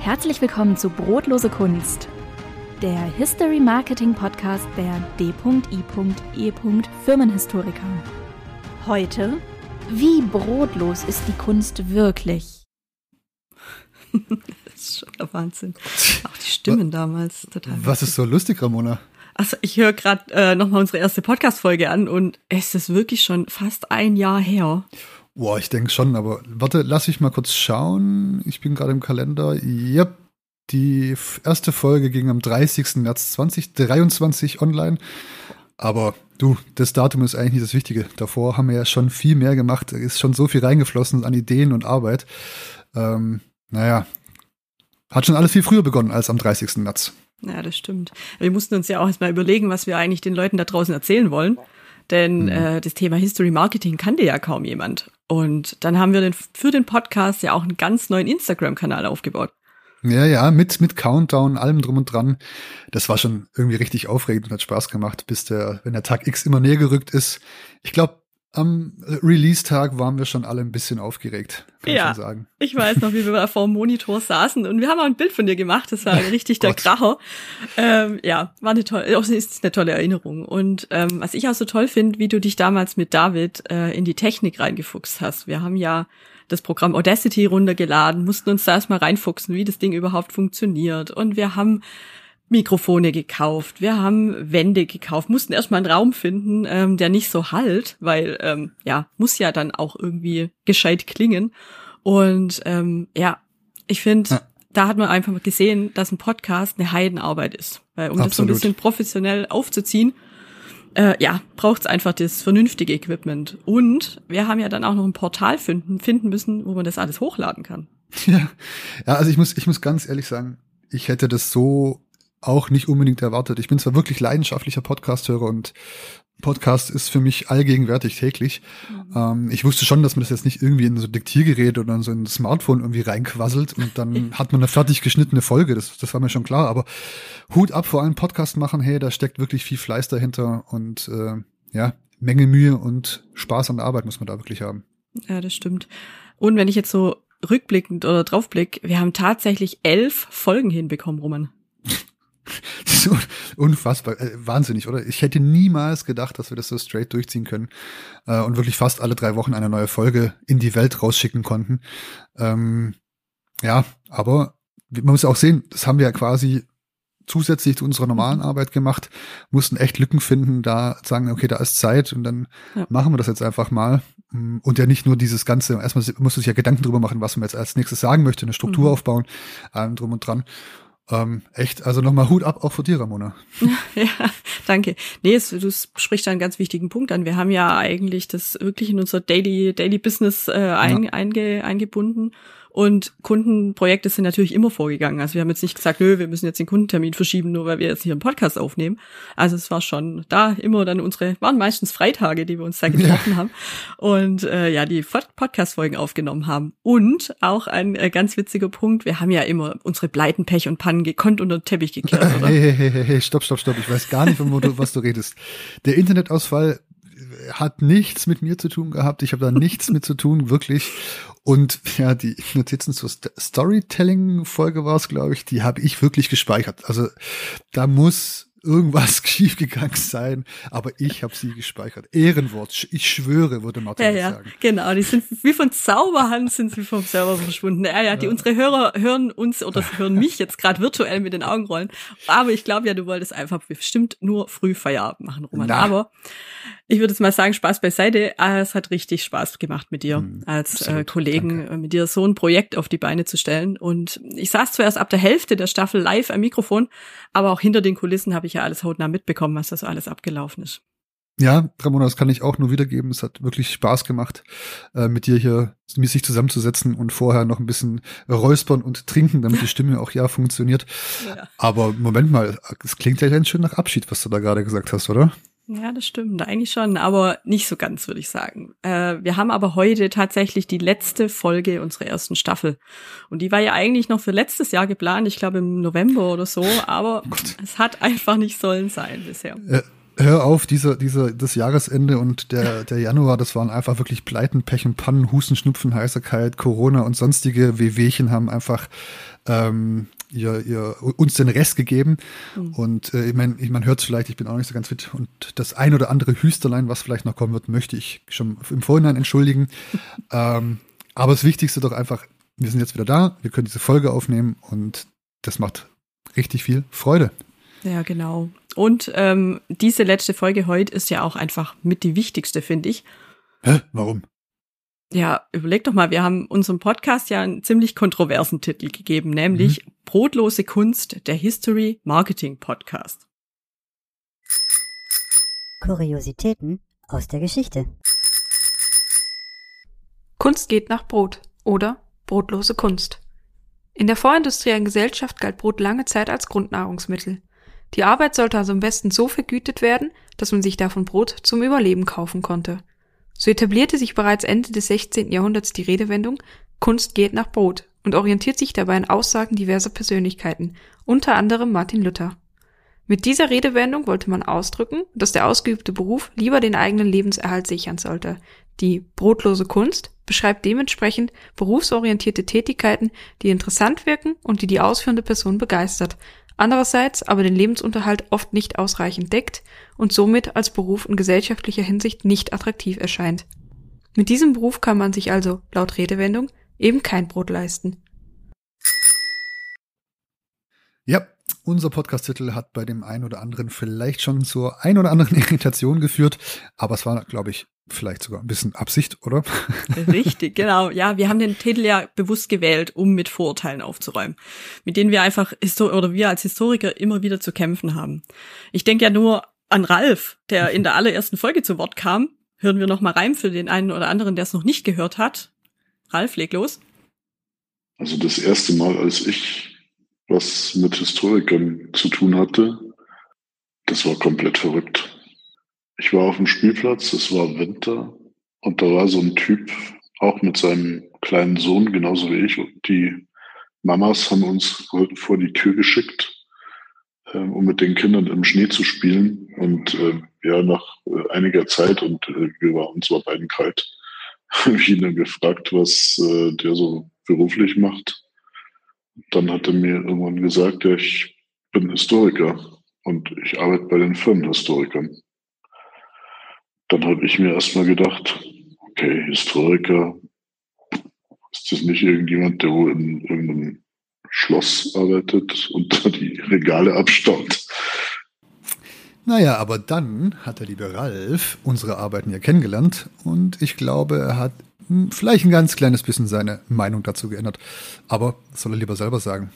Herzlich willkommen zu Brotlose Kunst, der History Marketing Podcast der D.I.E. Firmenhistoriker. Heute, wie brotlos ist die Kunst wirklich? das ist schon der Wahnsinn. Auch die Stimmen damals. Total Was ist so lustig, Ramona? Also ich höre gerade äh, nochmal unsere erste Podcast-Folge an und es ist wirklich schon fast ein Jahr her. Boah, ich denke schon, aber warte, lass ich mal kurz schauen. Ich bin gerade im Kalender. Yep, die erste Folge ging am 30. März 2023 online. Aber du, das Datum ist eigentlich nicht das Wichtige. Davor haben wir ja schon viel mehr gemacht. Ist schon so viel reingeflossen an Ideen und Arbeit. Ähm, naja, hat schon alles viel früher begonnen als am 30. März. Ja, das stimmt. Wir mussten uns ja auch erstmal überlegen, was wir eigentlich den Leuten da draußen erzählen wollen. Denn mhm. äh, das Thema History Marketing kannte ja kaum jemand. Und dann haben wir den, für den Podcast ja auch einen ganz neuen Instagram-Kanal aufgebaut. Ja, ja, mit, mit Countdown, allem drum und dran. Das war schon irgendwie richtig aufregend und hat Spaß gemacht, bis der, wenn der Tag X immer näher gerückt ist. Ich glaube, am Release-Tag waren wir schon alle ein bisschen aufgeregt, kann ja, ich schon sagen. Ich weiß noch, wie wir vor dem Monitor saßen und wir haben auch ein Bild von dir gemacht. Das war richtig der Kracher. Ähm, ja, war eine tolle, auch ist eine tolle Erinnerung. Und ähm, was ich auch so toll finde, wie du dich damals mit David äh, in die Technik reingefuchst hast. Wir haben ja das Programm Audacity runtergeladen, mussten uns da erstmal reinfuchsen, wie das Ding überhaupt funktioniert. Und wir haben Mikrofone gekauft, wir haben Wände gekauft, mussten erstmal einen Raum finden, ähm, der nicht so halt, weil ähm, ja, muss ja dann auch irgendwie gescheit klingen. Und ähm, ja, ich finde, ja. da hat man einfach gesehen, dass ein Podcast eine Heidenarbeit ist. Weil um Absolut. das so ein bisschen professionell aufzuziehen, äh, ja, braucht es einfach das vernünftige Equipment. Und wir haben ja dann auch noch ein Portal finden, finden müssen, wo man das alles hochladen kann. Ja, ja also ich muss, ich muss ganz ehrlich sagen, ich hätte das so auch nicht unbedingt erwartet. Ich bin zwar wirklich leidenschaftlicher Podcast-Hörer und Podcast ist für mich allgegenwärtig täglich. Mhm. Ähm, ich wusste schon, dass man das jetzt nicht irgendwie in so ein Diktiergerät oder in so ein Smartphone irgendwie reinquasselt und dann hat man eine fertig geschnittene Folge. Das, das war mir schon klar. Aber Hut ab vor allem Podcast machen. Hey, da steckt wirklich viel Fleiß dahinter und äh, ja, Menge Mühe und Spaß an der Arbeit muss man da wirklich haben. Ja, das stimmt. Und wenn ich jetzt so rückblickend oder draufblick, wir haben tatsächlich elf Folgen hinbekommen, Roman. Das ist unfassbar, äh, wahnsinnig, oder? Ich hätte niemals gedacht, dass wir das so straight durchziehen können äh, und wirklich fast alle drei Wochen eine neue Folge in die Welt rausschicken konnten. Ähm, ja, aber man muss auch sehen, das haben wir ja quasi zusätzlich zu unserer normalen Arbeit gemacht, mussten echt Lücken finden, da sagen, okay, da ist Zeit und dann ja. machen wir das jetzt einfach mal. Und ja nicht nur dieses Ganze, erstmal musst du sich ja Gedanken drüber machen, was man jetzt als nächstes sagen möchte, eine Struktur mhm. aufbauen, allem drum und dran. Ähm, echt, also nochmal Hut ab auch vor dir, Ramona. ja, danke. Nee, es, du sprichst einen ganz wichtigen Punkt an. Wir haben ja eigentlich das wirklich in unser Daily, Daily Business äh, ein, ja. einge, eingebunden. Und Kundenprojekte sind natürlich immer vorgegangen. Also wir haben jetzt nicht gesagt, nö, wir müssen jetzt den Kundentermin verschieben, nur weil wir jetzt hier einen Podcast aufnehmen. Also es war schon da immer dann unsere, waren meistens Freitage, die wir uns da getroffen ja. haben und äh, ja, die Podcast-Folgen aufgenommen haben. Und auch ein äh, ganz witziger Punkt, wir haben ja immer unsere Pleiten, Pech und Pannen gekonnt unter den Teppich gekehrt, oder? Hey, hey, hey, hey, stopp, stopp, stopp. Ich weiß gar nicht, von du, was du redest. Der Internetausfall hat nichts mit mir zu tun gehabt. Ich habe da nichts mit zu tun, wirklich. Und ja, die Notizen zur Storytelling-Folge war es, glaube ich, die habe ich wirklich gespeichert. Also da muss irgendwas schiefgegangen sein, aber ich habe sie gespeichert. Ehrenwort, ich schwöre, würde Martin ja, ja, sagen. Genau, die sind wie von Zauberhand sind sie vom Server verschwunden. Ja, ja, die ja. unsere Hörer hören uns oder hören mich jetzt gerade virtuell mit den Augen rollen. Aber ich glaube ja, du wolltest einfach bestimmt nur früh Feierabend machen, Roman. Na. Aber ich würde jetzt mal sagen, Spaß beiseite. Ah, es hat richtig Spaß gemacht mit dir hm, als äh, Kollegen, danke. mit dir so ein Projekt auf die Beine zu stellen. Und ich saß zuerst ab der Hälfte der Staffel live am Mikrofon, aber auch hinter den Kulissen habe ich ja alles hautnah mitbekommen, was da so alles abgelaufen ist. Ja, Ramona, das kann ich auch nur wiedergeben. Es hat wirklich Spaß gemacht, äh, mit dir hier sich zusammenzusetzen und vorher noch ein bisschen räuspern und trinken, damit die Stimme auch ja funktioniert. Ja. Aber Moment mal, es klingt ja ganz schön nach Abschied, was du da gerade gesagt hast, oder? Ja, das stimmt, eigentlich schon, aber nicht so ganz, würde ich sagen. Äh, wir haben aber heute tatsächlich die letzte Folge unserer ersten Staffel. Und die war ja eigentlich noch für letztes Jahr geplant, ich glaube im November oder so, aber oh es hat einfach nicht sollen sein bisher. Ja, hör auf, dieser, dieser, das Jahresende und der, der Januar, das waren einfach wirklich Pleiten, Pech und Pannen, Husten, Schnupfen, Heißerkeit, Corona und sonstige Wehwehchen haben einfach ähm, ihr, ihr, uns den Rest gegeben. Mhm. Und äh, ich meine, man hört es vielleicht, ich bin auch nicht so ganz fit. Und das ein oder andere Hüsterlein, was vielleicht noch kommen wird, möchte ich schon im Vorhinein entschuldigen. ähm, aber das Wichtigste doch einfach, wir sind jetzt wieder da, wir können diese Folge aufnehmen und das macht richtig viel Freude. Ja, genau. Und ähm, diese letzte Folge heute ist ja auch einfach mit die wichtigste, finde ich. Hä? Warum? Ja, überleg doch mal, wir haben unserem Podcast ja einen ziemlich kontroversen Titel gegeben, nämlich mhm. Brotlose Kunst, der History Marketing Podcast. Kuriositäten aus der Geschichte. Kunst geht nach Brot oder brotlose Kunst. In der vorindustriellen Gesellschaft galt Brot lange Zeit als Grundnahrungsmittel. Die Arbeit sollte also am besten so vergütet werden, dass man sich davon Brot zum Überleben kaufen konnte. So etablierte sich bereits Ende des 16. Jahrhunderts die Redewendung Kunst geht nach Brot und orientiert sich dabei an Aussagen diverser Persönlichkeiten, unter anderem Martin Luther. Mit dieser Redewendung wollte man ausdrücken, dass der ausgeübte Beruf lieber den eigenen Lebenserhalt sichern sollte. Die brotlose Kunst beschreibt dementsprechend berufsorientierte Tätigkeiten, die interessant wirken und die die ausführende Person begeistert, andererseits aber den Lebensunterhalt oft nicht ausreichend deckt und somit als Beruf in gesellschaftlicher Hinsicht nicht attraktiv erscheint. Mit diesem Beruf kann man sich also, laut Redewendung, eben kein Brot leisten. Ja, unser Podcast-Titel hat bei dem einen oder anderen vielleicht schon zur ein oder anderen Irritation geführt, aber es war, glaube ich, vielleicht sogar ein bisschen Absicht, oder? Richtig, genau. Ja, wir haben den Titel ja bewusst gewählt, um mit Vorurteilen aufzuräumen, mit denen wir einfach oder wir als Historiker immer wieder zu kämpfen haben. Ich denke ja nur an Ralf, der in der allerersten Folge zu Wort kam. Hören wir noch mal rein für den einen oder anderen, der es noch nicht gehört hat. Ralf, leg los. Also das erste Mal, als ich was mit Historikern zu tun hatte, das war komplett verrückt. Ich war auf dem Spielplatz, es war Winter und da war so ein Typ auch mit seinem kleinen Sohn, genauso wie ich. Und die Mamas haben uns vor die Tür geschickt, äh, um mit den Kindern im Schnee zu spielen. Und äh, ja, nach äh, einiger Zeit und äh, wir waren uns war beiden kalt, habe ich ihn dann gefragt, was äh, der so beruflich macht. Dann hat er mir irgendwann gesagt, ja, ich bin Historiker und ich arbeite bei den Firmenhistorikern dann habe ich mir erstmal gedacht, okay, Historiker, ist das nicht irgendjemand, der wohl in irgendeinem Schloss arbeitet und die Regale abstaubt? Naja, aber dann hat der liebe Ralf unsere Arbeiten ja kennengelernt und ich glaube, er hat vielleicht ein ganz kleines bisschen seine Meinung dazu geändert. Aber soll er lieber selber sagen.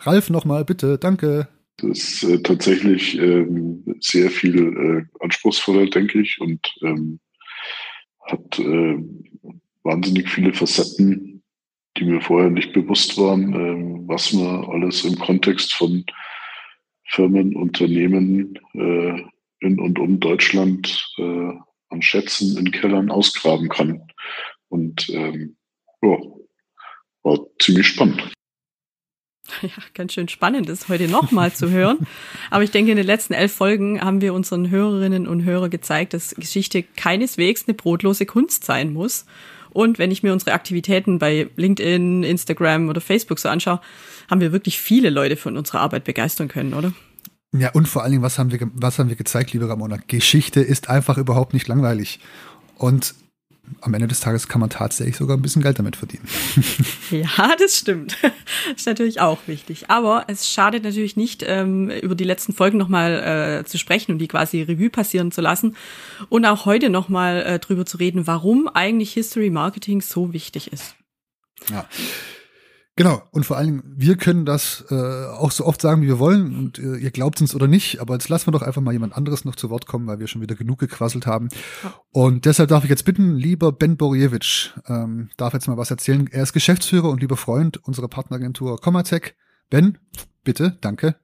Ralf nochmal, bitte, danke. Das ist äh, tatsächlich ähm, sehr viel äh, anspruchsvoller, denke ich, und ähm, hat äh, wahnsinnig viele Facetten, die mir vorher nicht bewusst waren, äh, was man alles im Kontext von Firmen, Unternehmen äh, in und um Deutschland äh, an Schätzen in Kellern ausgraben kann. Und ähm, ja, war ziemlich spannend. ja, ganz schön spannend ist, heute nochmal zu hören. Aber ich denke, in den letzten elf Folgen haben wir unseren Hörerinnen und Hörern gezeigt, dass Geschichte keineswegs eine brotlose Kunst sein muss. Und wenn ich mir unsere Aktivitäten bei LinkedIn, Instagram oder Facebook so anschaue, haben wir wirklich viele Leute von unserer Arbeit begeistern können, oder? Ja, und vor allen Dingen, was haben wir, was haben wir gezeigt, liebe Ramona? Geschichte ist einfach überhaupt nicht langweilig. Und am Ende des Tages kann man tatsächlich sogar ein bisschen Geld damit verdienen. Ja, das stimmt. Das ist natürlich auch wichtig. Aber es schadet natürlich nicht, ähm, über die letzten Folgen nochmal äh, zu sprechen und die quasi Revue passieren zu lassen und auch heute nochmal äh, drüber zu reden, warum eigentlich History Marketing so wichtig ist. Ja. Genau, und vor allen Dingen, wir können das äh, auch so oft sagen, wie wir wollen, und äh, ihr glaubt uns oder nicht, aber jetzt lassen wir doch einfach mal jemand anderes noch zu Wort kommen, weil wir schon wieder genug gequasselt haben. Und deshalb darf ich jetzt bitten, lieber Ben Borjewitsch, ähm, darf jetzt mal was erzählen. Er ist Geschäftsführer und lieber Freund unserer Partneragentur Comatec. Ben, bitte, danke.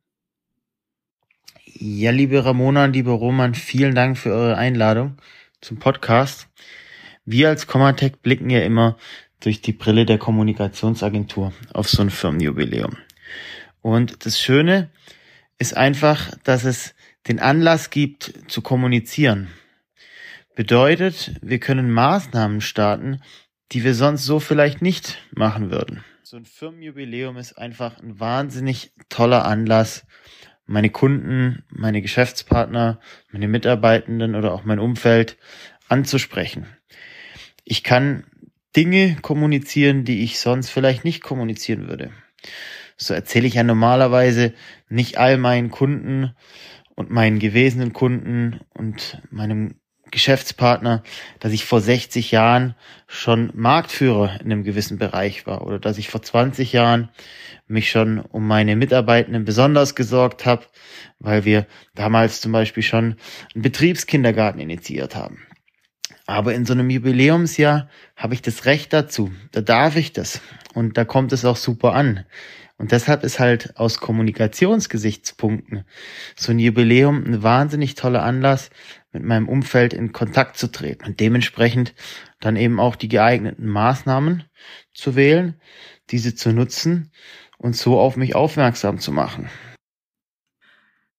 Ja, liebe Ramona und liebe Roman, vielen Dank für eure Einladung zum Podcast. Wir als Comatec blicken ja immer durch die Brille der Kommunikationsagentur auf so ein Firmenjubiläum. Und das Schöne ist einfach, dass es den Anlass gibt zu kommunizieren. Bedeutet, wir können Maßnahmen starten, die wir sonst so vielleicht nicht machen würden. So ein Firmenjubiläum ist einfach ein wahnsinnig toller Anlass, meine Kunden, meine Geschäftspartner, meine Mitarbeitenden oder auch mein Umfeld anzusprechen. Ich kann Dinge kommunizieren, die ich sonst vielleicht nicht kommunizieren würde. So erzähle ich ja normalerweise nicht all meinen Kunden und meinen gewesenen Kunden und meinem Geschäftspartner, dass ich vor 60 Jahren schon Marktführer in einem gewissen Bereich war oder dass ich vor 20 Jahren mich schon um meine Mitarbeitenden besonders gesorgt habe, weil wir damals zum Beispiel schon einen Betriebskindergarten initiiert haben. Aber in so einem Jubiläumsjahr habe ich das Recht dazu. Da darf ich das. Und da kommt es auch super an. Und deshalb ist halt aus Kommunikationsgesichtspunkten so ein Jubiläum ein wahnsinnig toller Anlass, mit meinem Umfeld in Kontakt zu treten und dementsprechend dann eben auch die geeigneten Maßnahmen zu wählen, diese zu nutzen und so auf mich aufmerksam zu machen.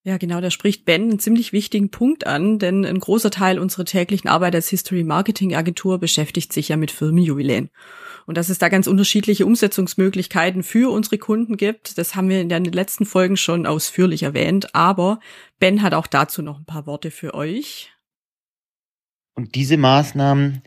Ja, genau, da spricht Ben einen ziemlich wichtigen Punkt an, denn ein großer Teil unserer täglichen Arbeit als History Marketing Agentur beschäftigt sich ja mit Firmenjubiläen. Und dass es da ganz unterschiedliche Umsetzungsmöglichkeiten für unsere Kunden gibt, das haben wir in den letzten Folgen schon ausführlich erwähnt. Aber Ben hat auch dazu noch ein paar Worte für euch. Und diese Maßnahmen,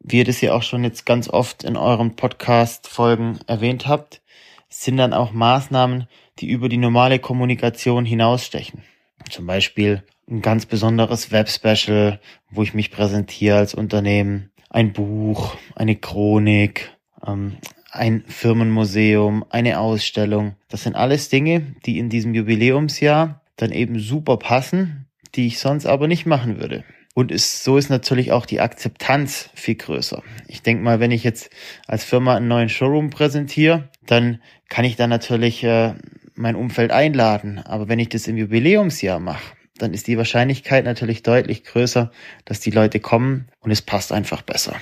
wie ihr das ja auch schon jetzt ganz oft in euren Podcast-Folgen erwähnt habt, sind dann auch Maßnahmen, die über die normale Kommunikation hinausstechen. Zum Beispiel ein ganz besonderes Web-Special, wo ich mich präsentiere als Unternehmen, ein Buch, eine Chronik, ähm, ein Firmenmuseum, eine Ausstellung. Das sind alles Dinge, die in diesem Jubiläumsjahr dann eben super passen, die ich sonst aber nicht machen würde. Und ist, so ist natürlich auch die Akzeptanz viel größer. Ich denke mal, wenn ich jetzt als Firma einen neuen Showroom präsentiere, dann kann ich da natürlich äh, mein Umfeld einladen. Aber wenn ich das im Jubiläumsjahr mache, dann ist die Wahrscheinlichkeit natürlich deutlich größer, dass die Leute kommen und es passt einfach besser.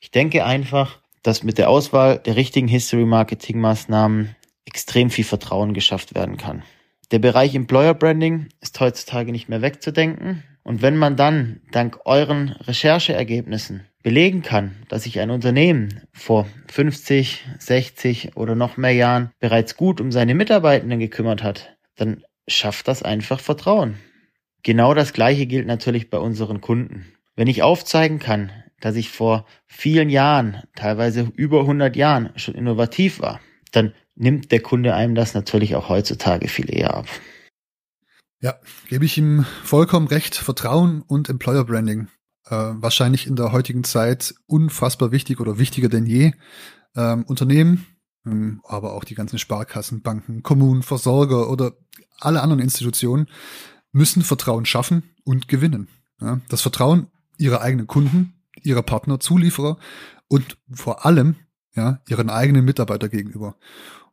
Ich denke einfach, dass mit der Auswahl der richtigen History Marketing Maßnahmen extrem viel Vertrauen geschafft werden kann. Der Bereich Employer Branding ist heutzutage nicht mehr wegzudenken. Und wenn man dann dank euren Rechercheergebnissen belegen kann, dass sich ein Unternehmen vor 50, 60 oder noch mehr Jahren bereits gut um seine Mitarbeitenden gekümmert hat, dann schafft das einfach Vertrauen. Genau das Gleiche gilt natürlich bei unseren Kunden. Wenn ich aufzeigen kann, dass ich vor vielen Jahren, teilweise über 100 Jahren schon innovativ war, dann nimmt der Kunde einem das natürlich auch heutzutage viel eher ab. Ja, gebe ich ihm vollkommen recht. Vertrauen und Employer Branding. Äh, wahrscheinlich in der heutigen Zeit unfassbar wichtig oder wichtiger denn je. Ähm, Unternehmen, ähm, aber auch die ganzen Sparkassen, Banken, Kommunen, Versorger oder alle anderen Institutionen müssen Vertrauen schaffen und gewinnen. Ja, das Vertrauen ihrer eigenen Kunden, ihrer Partner, Zulieferer und vor allem ja, ihren eigenen Mitarbeiter gegenüber.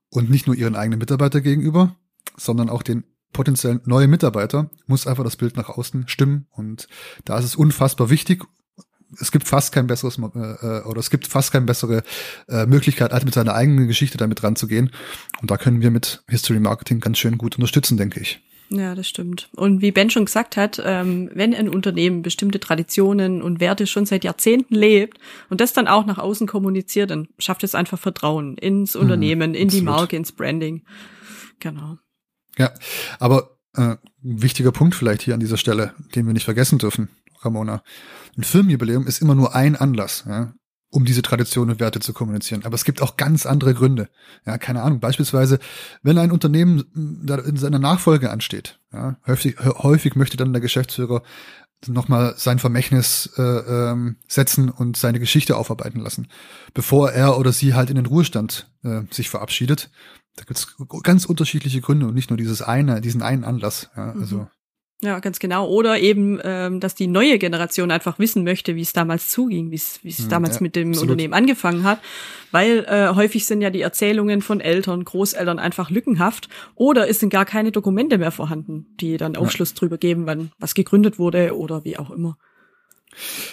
Und nicht nur ihren eigenen Mitarbeiter gegenüber, sondern auch den potenziellen neuen Mitarbeiter muss einfach das Bild nach außen stimmen. Und da ist es unfassbar wichtig. Es gibt fast kein besseres äh, äh, oder es gibt fast keine bessere äh, Möglichkeit, als mit seiner eigenen Geschichte damit ranzugehen. Und da können wir mit History Marketing ganz schön gut unterstützen, denke ich. Ja, das stimmt. Und wie Ben schon gesagt hat, ähm, wenn ein Unternehmen bestimmte Traditionen und Werte schon seit Jahrzehnten lebt und das dann auch nach außen kommuniziert, dann schafft es einfach Vertrauen ins mhm, Unternehmen, mhm, in die Marke, ins Branding. Genau. Ja, aber äh, wichtiger Punkt vielleicht hier an dieser Stelle, den wir nicht vergessen dürfen, Ramona. Ein Firmenjubiläum ist immer nur ein Anlass. Ja? um diese Tradition und Werte zu kommunizieren. Aber es gibt auch ganz andere Gründe. Ja, keine Ahnung. Beispielsweise, wenn ein Unternehmen in seiner Nachfolge ansteht, ja, häufig, häufig möchte dann der Geschäftsführer nochmal sein Vermächtnis äh, ähm, setzen und seine Geschichte aufarbeiten lassen, bevor er oder sie halt in den Ruhestand äh, sich verabschiedet. Da gibt's ganz unterschiedliche Gründe und nicht nur dieses eine, diesen einen Anlass. Ja, also mhm. Ja, ganz genau. Oder eben, ähm, dass die neue Generation einfach wissen möchte, wie es damals zuging, wie es wie es hm, damals ja, mit dem absolut. Unternehmen angefangen hat. Weil äh, häufig sind ja die Erzählungen von Eltern, Großeltern einfach lückenhaft oder es sind gar keine Dokumente mehr vorhanden, die dann Aufschluss ja. drüber geben, wann was gegründet wurde oder wie auch immer.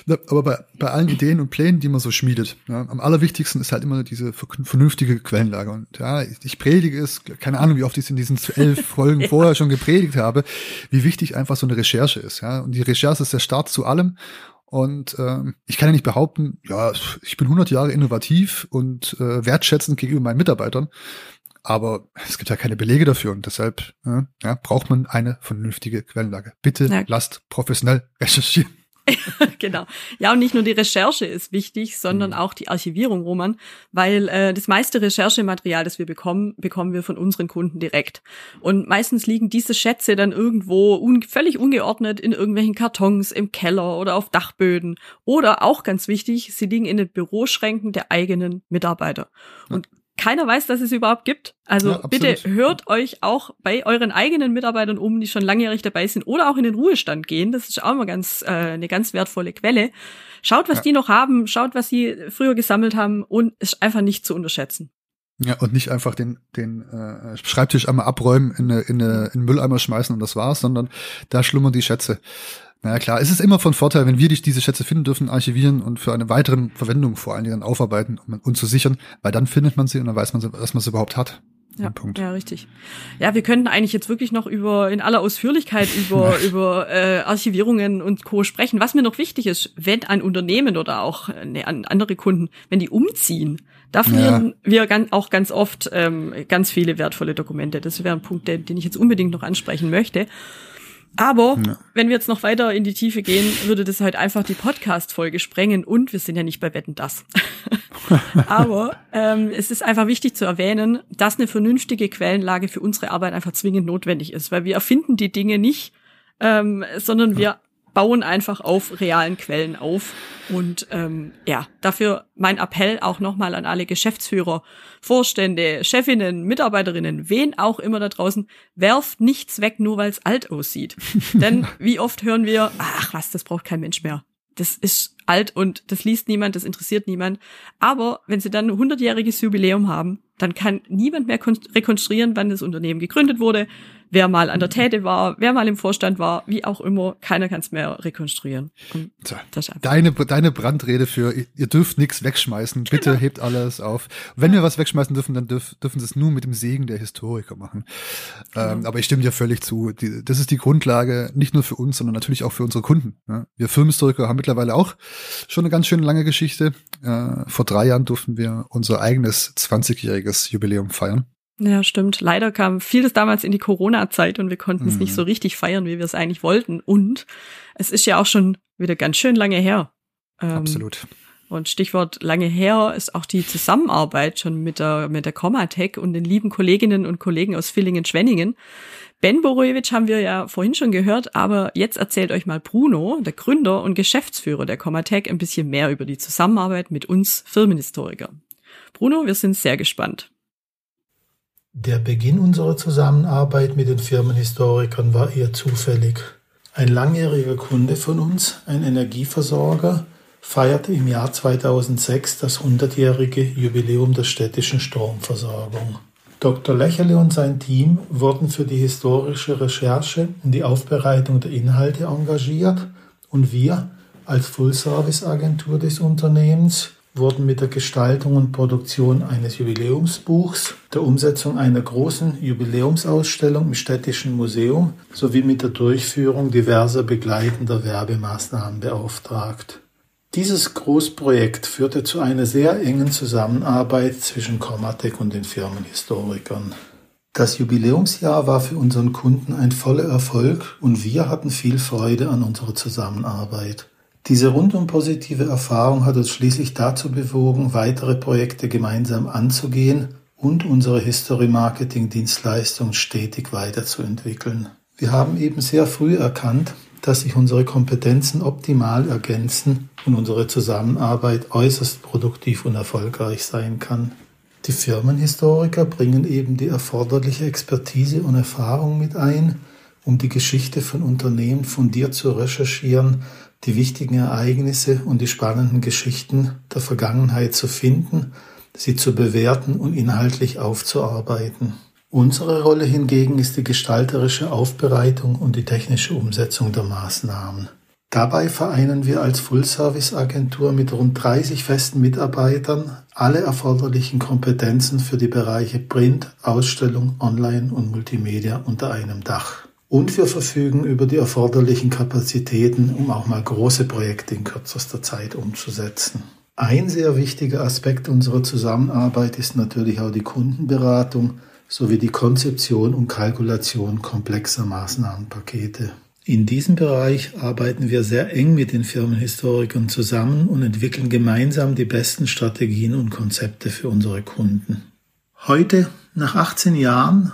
Ja, aber bei, bei allen Ideen und Plänen, die man so schmiedet, ja, am allerwichtigsten ist halt immer diese vernünftige Quellenlage. Und ja, ich predige es, keine Ahnung, wie oft ich es in diesen elf Folgen ja. vorher schon gepredigt habe, wie wichtig einfach so eine Recherche ist. Ja, und die Recherche ist der Start zu allem. Und ähm, ich kann ja nicht behaupten, ja, ich bin 100 Jahre innovativ und äh, wertschätzend gegenüber meinen Mitarbeitern. Aber es gibt ja keine Belege dafür und deshalb äh, ja, braucht man eine vernünftige Quellenlage. Bitte ja. lasst professionell recherchieren. genau. Ja, und nicht nur die Recherche ist wichtig, sondern mhm. auch die Archivierung, Roman, weil äh, das meiste Recherchematerial, das wir bekommen, bekommen wir von unseren Kunden direkt. Und meistens liegen diese Schätze dann irgendwo un völlig ungeordnet in irgendwelchen Kartons im Keller oder auf Dachböden. Oder auch ganz wichtig, sie liegen in den Büroschränken der eigenen Mitarbeiter. Und keiner weiß, dass es überhaupt gibt. Also ja, bitte hört euch auch bei euren eigenen Mitarbeitern um, die schon langjährig dabei sind oder auch in den Ruhestand gehen. Das ist auch immer ganz äh, eine ganz wertvolle Quelle. Schaut, was ja. die noch haben, schaut, was sie früher gesammelt haben und ist einfach nicht zu unterschätzen. Ja, und nicht einfach den, den äh, Schreibtisch einmal abräumen, in, eine, in, eine, in den Mülleimer schmeißen und das war's, sondern da schlummern die Schätze. Naja klar, es ist immer von Vorteil, wenn wir dich diese Schätze finden dürfen, archivieren und für eine weitere Verwendung vor allen Dingen aufarbeiten, um uns zu sichern, weil dann findet man sie und dann weiß man, dass man sie überhaupt hat. Ja, ja, richtig. Ja, wir könnten eigentlich jetzt wirklich noch über in aller Ausführlichkeit über über äh, Archivierungen und Co. sprechen. Was mir noch wichtig ist, wenn ein Unternehmen oder auch ne, andere Kunden, wenn die umziehen, da verlieren ja. wir ganz, auch ganz oft ähm, ganz viele wertvolle Dokumente. Das wäre ein Punkt, den, den ich jetzt unbedingt noch ansprechen möchte. Aber ja. wenn wir jetzt noch weiter in die Tiefe gehen, würde das halt einfach die Podcast-Folge sprengen und wir sind ja nicht bei Wetten das. Aber ähm, es ist einfach wichtig zu erwähnen, dass eine vernünftige Quellenlage für unsere Arbeit einfach zwingend notwendig ist, weil wir erfinden die Dinge nicht, ähm, sondern wir bauen einfach auf realen Quellen auf. Und ähm, ja, dafür mein Appell auch nochmal an alle Geschäftsführer, Vorstände, Chefinnen, Mitarbeiterinnen, wen auch immer da draußen, werft nichts weg, nur weil es alt aussieht. Denn wie oft hören wir, ach was, das braucht kein Mensch mehr. Das ist alt und das liest niemand, das interessiert niemand. Aber wenn sie dann ein hundertjähriges Jubiläum haben, dann kann niemand mehr rekonstruieren, wann das Unternehmen gegründet wurde, wer mal an der Täte war, wer mal im Vorstand war, wie auch immer, keiner kann es mehr rekonstruieren. So, deine, deine Brandrede für, ihr dürft nichts wegschmeißen, bitte genau. hebt alles auf. Wenn wir was wegschmeißen dürfen, dann dürf, dürfen sie es nur mit dem Segen der Historiker machen. Genau. Ähm, aber ich stimme dir völlig zu. Die, das ist die Grundlage, nicht nur für uns, sondern natürlich auch für unsere Kunden. Ja? Wir Filmhistoriker haben mittlerweile auch schon eine ganz schön lange Geschichte. Äh, vor drei Jahren durften wir unser eigenes 20-jähriges Jubiläum feiern. Ja, stimmt. Leider kam vieles damals in die Corona-Zeit und wir konnten es nicht mhm. so richtig feiern, wie wir es eigentlich wollten. Und es ist ja auch schon wieder ganz schön lange her. Ähm, Absolut. Und Stichwort lange her ist auch die Zusammenarbeit schon mit der, mit der Comatech und den lieben Kolleginnen und Kollegen aus Villingen-Schwenningen. Ben Borojewitsch haben wir ja vorhin schon gehört, aber jetzt erzählt euch mal Bruno, der Gründer und Geschäftsführer der Comatech, ein bisschen mehr über die Zusammenarbeit mit uns Firmenhistoriker. Bruno, wir sind sehr gespannt. Der Beginn unserer Zusammenarbeit mit den Firmenhistorikern war eher zufällig. Ein langjähriger Kunde von uns, ein Energieversorger, feierte im Jahr 2006 das 100-jährige Jubiläum der städtischen Stromversorgung. Dr. Lächerle und sein Team wurden für die historische Recherche und die Aufbereitung der Inhalte engagiert und wir als Full-Service-Agentur des Unternehmens wurden mit der Gestaltung und Produktion eines Jubiläumsbuchs, der Umsetzung einer großen Jubiläumsausstellung im Städtischen Museum sowie mit der Durchführung diverser begleitender Werbemaßnahmen beauftragt. Dieses Großprojekt führte zu einer sehr engen Zusammenarbeit zwischen Comatec und den Firmenhistorikern. Das Jubiläumsjahr war für unseren Kunden ein voller Erfolg und wir hatten viel Freude an unserer Zusammenarbeit. Diese rundum positive Erfahrung hat uns schließlich dazu bewogen, weitere Projekte gemeinsam anzugehen und unsere History-Marketing-Dienstleistung stetig weiterzuentwickeln. Wir haben eben sehr früh erkannt, dass sich unsere Kompetenzen optimal ergänzen und unsere Zusammenarbeit äußerst produktiv und erfolgreich sein kann. Die Firmenhistoriker bringen eben die erforderliche Expertise und Erfahrung mit ein, um die Geschichte von Unternehmen fundiert zu recherchieren die wichtigen Ereignisse und die spannenden Geschichten der Vergangenheit zu finden, sie zu bewerten und inhaltlich aufzuarbeiten. Unsere Rolle hingegen ist die gestalterische Aufbereitung und die technische Umsetzung der Maßnahmen. Dabei vereinen wir als Full-Service-Agentur mit rund 30 festen Mitarbeitern alle erforderlichen Kompetenzen für die Bereiche Print, Ausstellung, Online und Multimedia unter einem Dach. Und wir verfügen über die erforderlichen Kapazitäten, um auch mal große Projekte in kürzester Zeit umzusetzen. Ein sehr wichtiger Aspekt unserer Zusammenarbeit ist natürlich auch die Kundenberatung sowie die Konzeption und Kalkulation komplexer Maßnahmenpakete. In diesem Bereich arbeiten wir sehr eng mit den Firmenhistorikern zusammen und entwickeln gemeinsam die besten Strategien und Konzepte für unsere Kunden. Heute, nach 18 Jahren,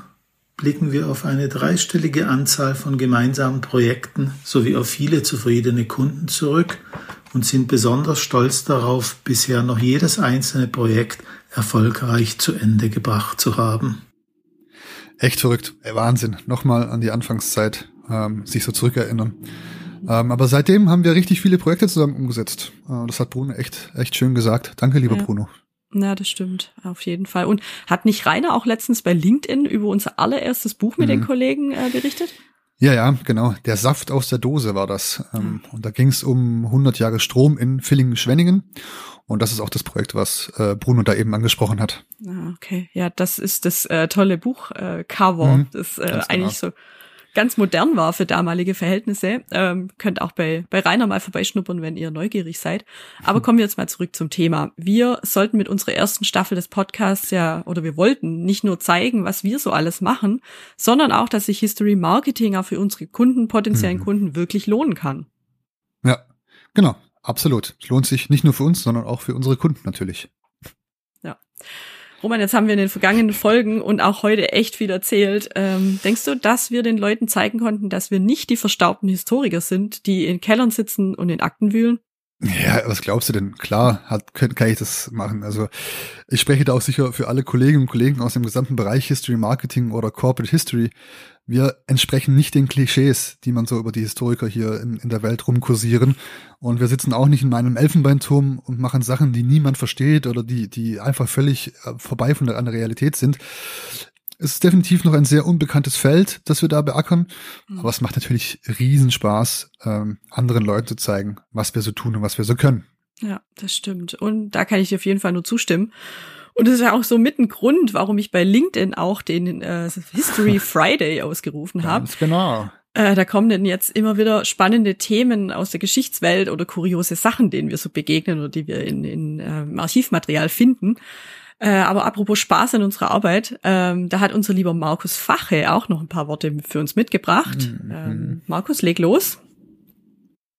blicken wir auf eine dreistellige Anzahl von gemeinsamen Projekten sowie auf viele zufriedene Kunden zurück und sind besonders stolz darauf, bisher noch jedes einzelne Projekt erfolgreich zu Ende gebracht zu haben. Echt verrückt. Wahnsinn. Nochmal an die Anfangszeit ähm, sich so zurückerinnern. Ähm, aber seitdem haben wir richtig viele Projekte zusammen umgesetzt. Äh, das hat Bruno echt, echt schön gesagt. Danke, lieber Ja. Bruno. Ja, das stimmt, auf jeden Fall. Und hat nicht Rainer auch letztens bei LinkedIn über unser allererstes Buch mit den Mhm. Kollegen äh, berichtet? Ja, ja, genau. Der Saft aus der Dose war das. Ähm, und da ging es um 100 Jahre Strom in Villingen-Schwenningen. Und das ist auch das Projekt, was äh, Bruno da eben angesprochen hat. Ah, okay. Ja, das ist das äh, tolle Buch äh, Cover, Mhm, das äh, ganz genau. eigentlich so ganz modern war für damalige Verhältnisse. Ähm, könnt auch bei, bei Rainer mal vorbeischnuppern, wenn ihr neugierig seid. Aber kommen wir jetzt mal zurück zum Thema. Wir sollten mit unserer ersten Staffel des Podcasts ja, oder wir wollten nicht nur zeigen, was wir so alles machen, sondern auch, dass sich History Marketing auch für unsere Kunden, potenziellen Mhm. Kunden wirklich lohnen kann. Ja, genau. Absolut. Es lohnt sich nicht nur für uns, sondern auch für unsere Kunden natürlich. Roman, jetzt haben wir in den vergangenen Folgen und auch heute echt viel erzählt. Ähm, denkst du, dass wir den Leuten zeigen konnten, dass wir nicht die verstaubten Historiker sind, die in Kellern sitzen und in Akten wühlen? Ja, was glaubst du denn? Klar, hat, kann, ich das machen. Also ich spreche da auch sicher für alle Kolleginnen und Kollegen aus dem gesamten Bereich History Marketing oder Corporate History. Wir entsprechen nicht den Klischees, die man so über die Historiker hier in, in der Welt rumkursieren. Und wir sitzen auch nicht in meinem Elfenbeinturm und machen Sachen, die niemand versteht oder die, die einfach völlig äh, vorbei von der Realität sind. Es ist definitiv noch ein sehr unbekanntes Feld, das wir da beackern. Mhm. Aber es macht natürlich Riesenspaß, ähm, anderen Leuten zu zeigen, was wir so tun und was wir so können. Ja, das stimmt. Und da kann ich dir auf jeden Fall nur zustimmen. Und das ist ja auch so mit ein Grund, warum ich bei LinkedIn auch den äh, History Friday ausgerufen habe. Ganz genau. Äh, da kommen denn jetzt immer wieder spannende Themen aus der Geschichtswelt oder kuriose Sachen, denen wir so begegnen oder die wir in, in ähm, Archivmaterial finden. Äh, aber apropos Spaß in unserer Arbeit, ähm, da hat unser lieber Markus Fache auch noch ein paar Worte für uns mitgebracht. Mhm. Ähm, Markus, leg los.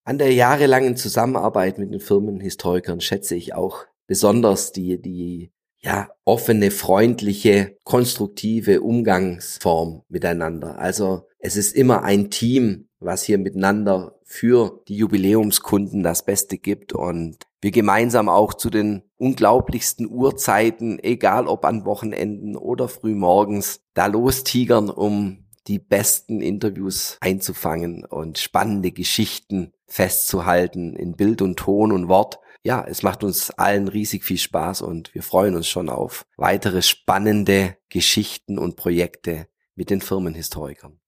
An der jahrelangen Zusammenarbeit mit den Firmenhistorikern schätze ich auch besonders die, die, ja, offene, freundliche, konstruktive Umgangsform miteinander. Also es ist immer ein Team, was hier miteinander für die Jubiläumskunden das Beste gibt und wir gemeinsam auch zu den unglaublichsten Uhrzeiten, egal ob an Wochenenden oder frühmorgens, da lostigern, um die besten Interviews einzufangen und spannende Geschichten festzuhalten in Bild und Ton und Wort. Ja, es macht uns allen riesig viel Spaß und wir freuen uns schon auf weitere spannende Geschichten und Projekte mit den Firmenhistorikern.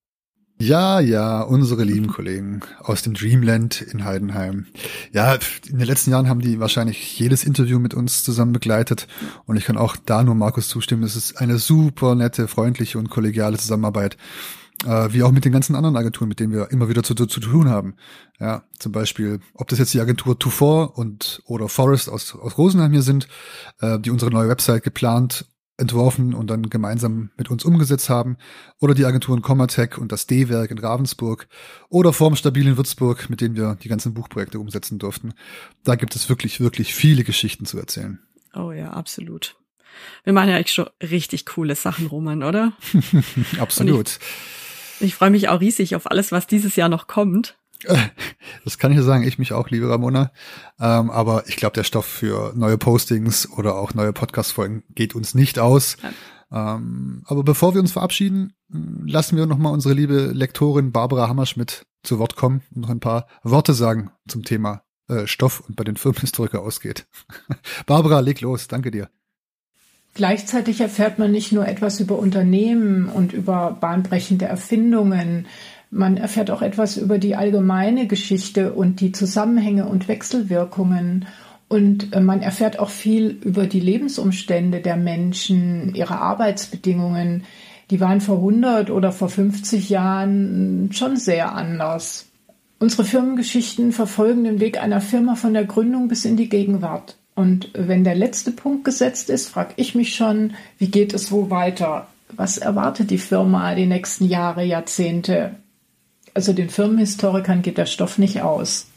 Ja, ja, unsere lieben Kollegen aus dem Dreamland in Heidenheim. Ja, in den letzten Jahren haben die wahrscheinlich jedes Interview mit uns zusammen begleitet. Und ich kann auch da nur Markus zustimmen. Es ist eine super nette, freundliche und kollegiale Zusammenarbeit. Äh, wie auch mit den ganzen anderen Agenturen, mit denen wir immer wieder zu, zu, zu tun haben. Ja, zum Beispiel, ob das jetzt die Agentur Tufor und oder Forest aus, aus Rosenheim hier sind, äh, die unsere neue Website geplant entworfen und dann gemeinsam mit uns umgesetzt haben, oder die Agenturen Commatech und das D-Werk in Ravensburg oder Formstabil in Würzburg, mit denen wir die ganzen Buchprojekte umsetzen durften. Da gibt es wirklich, wirklich viele Geschichten zu erzählen. Oh ja, absolut. Wir machen ja eigentlich schon richtig coole Sachen, Roman, oder? Absolut. Ich freue mich auch riesig auf alles, was dieses Jahr noch kommt. Das kann ich ja sagen, ich mich auch, liebe Ramona. Ähm, aber ich glaube, der Stoff für neue Postings oder auch neue Podcast-Folgen geht uns nicht aus. Ähm, aber bevor wir uns verabschieden, lassen wir nochmal unsere liebe Lektorin Barbara Hammerschmidt zu Wort kommen und noch ein paar Worte sagen zum Thema äh, Stoff und bei den Firmenhistoriker ausgeht. Barbara, leg los. Danke dir. Gleichzeitig erfährt man nicht nur etwas über Unternehmen und über bahnbrechende Erfindungen, Man erfährt auch etwas über die allgemeine Geschichte und die Zusammenhänge und Wechselwirkungen. Und äh, man erfährt auch viel über die Lebensumstände der Menschen, ihre Arbeitsbedingungen. Die waren vor 100 oder vor 50 Jahren schon sehr anders. Unsere Firmengeschichten verfolgen den Weg einer Firma von der Gründung bis in die Gegenwart. Und wenn der letzte Punkt gesetzt ist, frage ich mich schon, wie geht es wo weiter? Was erwartet die Firma die nächsten Jahre, Jahrzehnte? Also den Firmenhistorikern geht der Stoff nicht aus.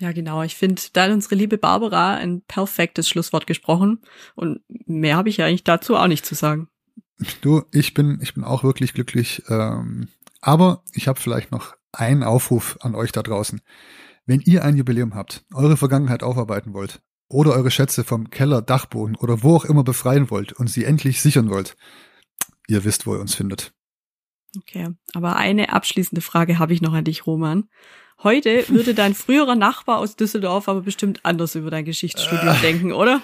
Ja, genau. Ich finde, da hat unsere liebe Barbara ein perfektes Schlusswort gesprochen. Und mehr habe ich ja eigentlich dazu auch nicht zu sagen. Du, ich bin, ich bin auch wirklich glücklich. Ähm, aber ich habe vielleicht noch einen Aufruf an euch da draußen. Wenn ihr ein Jubiläum habt, eure Vergangenheit aufarbeiten wollt oder eure Schätze vom Keller, Dachboden oder wo auch immer befreien wollt und sie endlich sichern wollt, ihr wisst, wo ihr uns findet. Okay, aber eine abschließende Frage habe ich noch an dich, Roman. Heute würde dein früherer Nachbar aus Düsseldorf aber bestimmt anders über dein Geschichtsstudium äh, denken, oder?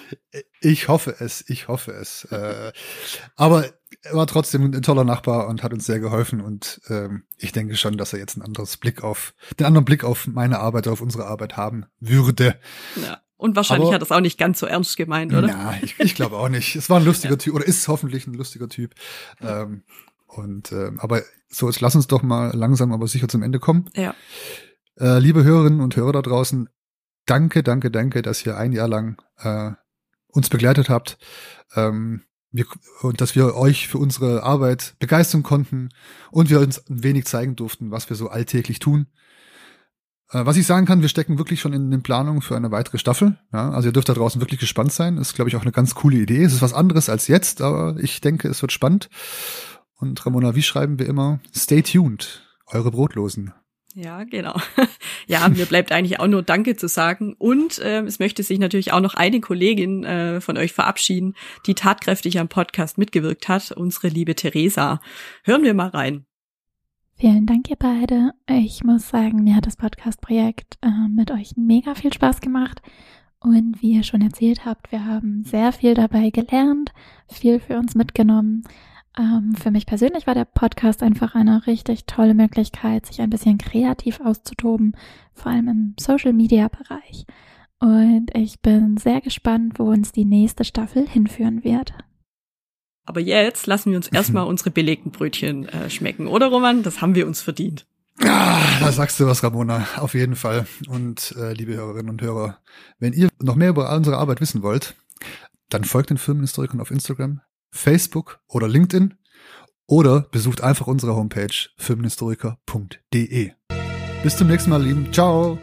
Ich hoffe es, ich hoffe es. Äh, aber er war trotzdem ein toller Nachbar und hat uns sehr geholfen und ähm, ich denke schon, dass er jetzt ein anderes Blick auf, den anderen Blick auf meine Arbeit, auf unsere Arbeit haben würde. Ja. Und wahrscheinlich Aber, hat es auch nicht ganz so ernst gemeint, oder? Ja, ich, ich glaube auch nicht. Es war ein lustiger ja. Typ oder ist hoffentlich ein lustiger Typ. Ähm, und äh, aber so, jetzt lass uns doch mal langsam, aber sicher zum Ende kommen. Ja. Äh, liebe Hörerinnen und Hörer da draußen, danke, danke, danke, dass ihr ein Jahr lang äh, uns begleitet habt. Ähm, wir, und dass wir euch für unsere Arbeit begeistern konnten und wir uns ein wenig zeigen durften, was wir so alltäglich tun. Äh, was ich sagen kann, wir stecken wirklich schon in den Planungen für eine weitere Staffel. Ja, also ihr dürft da draußen wirklich gespannt sein. Ist, glaube ich, auch eine ganz coole Idee. Es ist was anderes als jetzt, aber ich denke, es wird spannend. Und Ramona, wie schreiben wir immer? Stay tuned, eure Brotlosen. Ja, genau. ja, mir bleibt eigentlich auch nur Danke zu sagen. Und äh, es möchte sich natürlich auch noch eine Kollegin äh, von euch verabschieden, die tatkräftig am Podcast mitgewirkt hat, unsere liebe Theresa. Hören wir mal rein. Vielen Dank, ihr beide. Ich muss sagen, mir hat das Podcast-Projekt äh, mit euch mega viel Spaß gemacht. Und wie ihr schon erzählt habt, wir haben sehr viel dabei gelernt, viel für uns mitgenommen. Ähm, für mich persönlich war der Podcast einfach eine richtig tolle Möglichkeit, sich ein bisschen kreativ auszutoben, vor allem im Social-Media-Bereich. Und ich bin sehr gespannt, wo uns die nächste Staffel hinführen wird. Aber jetzt lassen wir uns erstmal unsere belegten Brötchen äh, schmecken, oder Roman? Das haben wir uns verdient. Ah, da sagst du was, Ramona, auf jeden Fall. Und äh, liebe Hörerinnen und Hörer, wenn ihr noch mehr über unsere Arbeit wissen wollt, dann folgt den Filmhistorikern auf Instagram, Facebook oder LinkedIn oder besucht einfach unsere Homepage filmhistoriker.de. Bis zum nächsten Mal, lieben. Ciao.